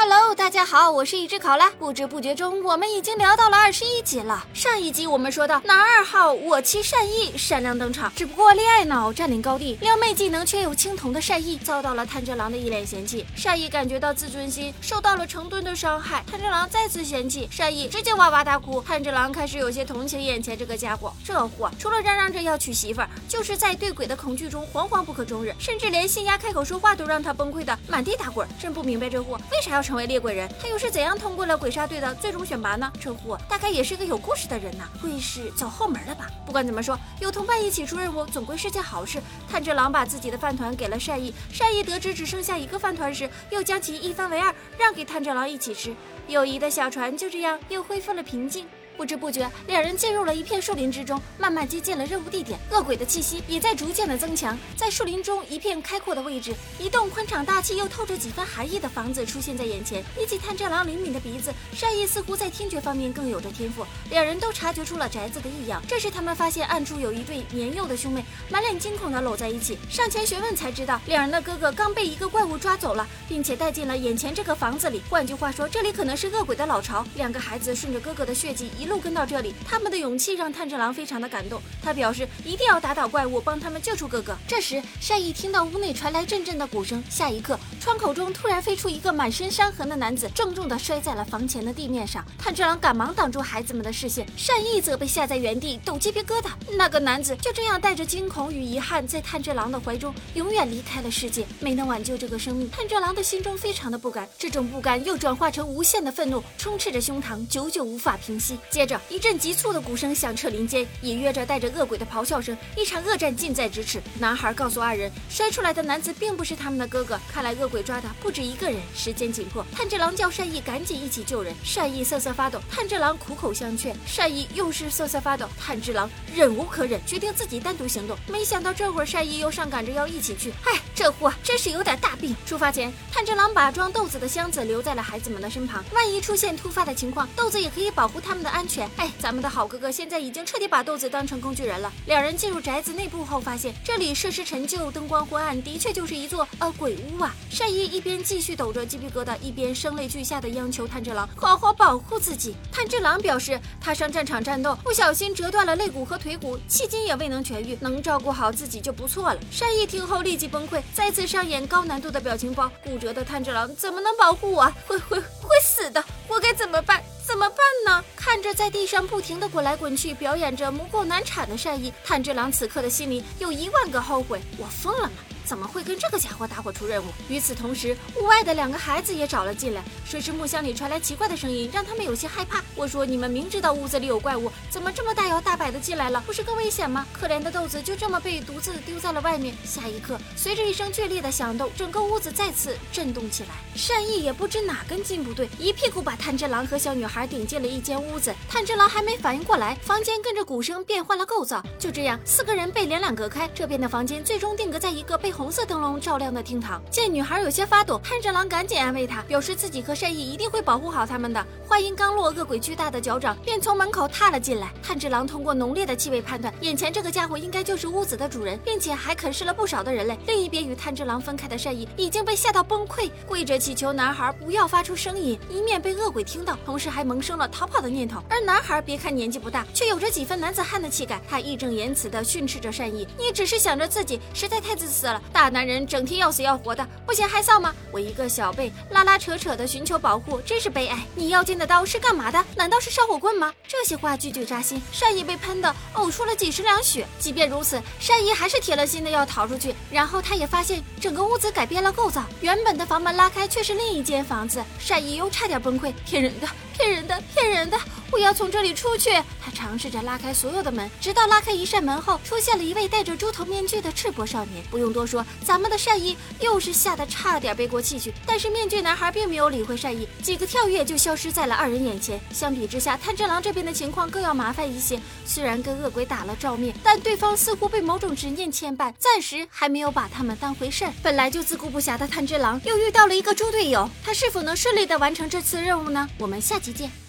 Hello，大家好，我是一只考拉。不知不觉中，我们已经聊到了二十一集了。上一集我们说到，男二号我妻善意闪亮登场，只不过恋爱脑占领高地，撩妹技能却有青铜的善意遭到了炭治郎的一脸嫌弃。善意感觉到自尊心受到了成吨的伤害，炭治郎再次嫌弃善意，直接哇哇大哭。炭治郎开始有些同情眼前这个家伙，这货除了嚷嚷着要娶媳妇儿，就是在对鬼的恐惧中惶惶不可终日，甚至连新丫开口说话都让他崩溃的满地打滚。真不明白这货为啥要。成为猎鬼人，他又是怎样通过了鬼杀队的最终选拔呢？这货大概也是个有故事的人呐，会是走后门了吧？不管怎么说，有同伴一起出任务，总归是件好事。炭治郎把自己的饭团给了善意，善意得知只剩下一个饭团时，又将其一分为二，让给炭治郎一起吃。友谊的小船就这样又恢复了平静。不知不觉，两人进入了一片树林之中，慢慢接近了任务地点。恶鬼的气息也在逐渐的增强。在树林中一片开阔的位置，一栋宽敞大气又透着几分寒意的房子出现在眼前。比起炭治郎灵敏的鼻子，善意似乎在听觉方面更有着天赋。两人都察觉出了宅子的异样。这时，他们发现暗处有一对年幼的兄妹，满脸惊恐的搂在一起。上前询问才知道，两人的哥哥刚被一个怪物抓走了，并且带进了眼前这个房子里。换句话说，这里可能是恶鬼的老巢。两个孩子顺着哥哥的血迹一。路跟到这里，他们的勇气让炭治郎非常的感动。他表示一定要打倒怪物，帮他们救出哥哥。这时，善意听到屋内传来阵阵的鼓声，下一刻，窗口中突然飞出一个满身伤痕的男子，重重的摔在了房前的地面上。炭治郎赶忙挡住孩子们的视线，善意则被吓在原地，抖鸡皮疙瘩。那个男子就这样带着惊恐与遗憾，在炭治郎的怀中永远离开了世界，没能挽救这个生命。炭治郎的心中非常的不甘，这种不甘又转化成无限的愤怒，充斥着胸膛，久久无法平息。接着，一阵急促的鼓声响彻林间，隐约着带着恶鬼的咆哮声。一场恶战近在咫尺。男孩告诉二人，摔出来的男子并不是他们的哥哥，看来恶鬼抓的不止一个人。时间紧迫，炭治郎叫善意赶紧一起救人。善意瑟瑟发抖，炭治郎苦口相劝，善意又是瑟瑟发抖。炭治郎忍无可忍，决定自己单独行动。没想到这会儿善意又上赶着要一起去，哎，这货真是有点大病。出发前，炭治郎把装豆子的箱子留在了孩子们的身旁，万一出现突发的情况，豆子也可以保护他们的安全。哎。咱们的好哥哥现在已经彻底把豆子当成工具人了。两人进入宅子内部后，发现这里设施陈旧，灯光昏暗，的确就是一座呃鬼屋啊。善意一边继续抖着鸡皮疙瘩，一边声泪俱下的央求炭治郎好好保护自己。炭治郎表示，他上战场战斗不小心折断了肋骨和腿骨，迄今也未能痊愈，能照顾好自己就不错了。善意听后立即崩溃，再次上演高难度的表情包。骨折的炭治郎怎么能保护我？会 会会死的！我该怎么办？怎么办呢？看着在地上不停的滚来滚去，表演着母狗难产的善意，炭治郎此刻的心里有一万个后悔。我疯了吗？怎么会跟这个家伙搭伙出任务？与此同时，屋外的两个孩子也找了进来。水池木箱里传来奇怪的声音，让他们有些害怕。我说：“你们明知道屋子里有怪物，怎么这么大摇大摆的进来了？不是更危险吗？”可怜的豆子就这么被独自丢在了外面。下一刻，随着一声剧烈的响动，整个屋子再次震动起来。善意也不知哪根筋不对，一屁股把炭治郎和小女孩顶进了一间屋子。炭治郎还没反应过来，房间跟着鼓声变换了构造。就这样，四个人被连两隔开。这边的房间最终定格在一个被。红色灯笼照亮的厅堂，见女孩有些发抖，炭治郎赶紧安慰她，表示自己和善意一定会保护好他们的。话音刚落，恶鬼巨大的脚掌便从门口踏了进来。炭治郎通过浓烈的气味判断，眼前这个家伙应该就是屋子的主人，并且还啃噬了不少的人类。另一边与炭治郎分开的善意已经被吓到崩溃，跪着祈求男孩不要发出声音，以免被恶鬼听到，同时还萌生了逃跑的念头。而男孩别看年纪不大，却有着几分男子汉的气概，他义正言辞地训斥着善意：“你只是想着自己，实在太自私了。”大男人整天要死要活的，不嫌害臊吗？我一个小辈拉拉扯扯的寻求保护，真是悲哀。你腰间的刀是干嘛的？难道是烧火棍吗？这些话句句扎心。善意被喷的呕出了几十两血。即便如此，善意还是铁了心的要逃出去。然后他也发现整个屋子改变了构造，原本的房门拉开却是另一间房子。善意又差点崩溃，骗人的，骗人的，骗人的！我要从这里出去。他尝试着拉开所有的门，直到拉开一扇门后，出现了一位戴着猪头面具的赤膊少年。不用多说，咱们的善意又是吓得差点背过气去。但是面具男孩并没有理会善意，几个跳跃就消失在了二人眼前。相比之下，炭治郎这边的情况更要麻烦一些。虽然跟恶鬼打了照面，但对方似乎被某种执念牵绊，暂时还没有把他们当回事儿。本来就自顾不暇的炭治郎又遇到了一个猪队友，他是否能顺利的完成这次任务呢？我们下再见。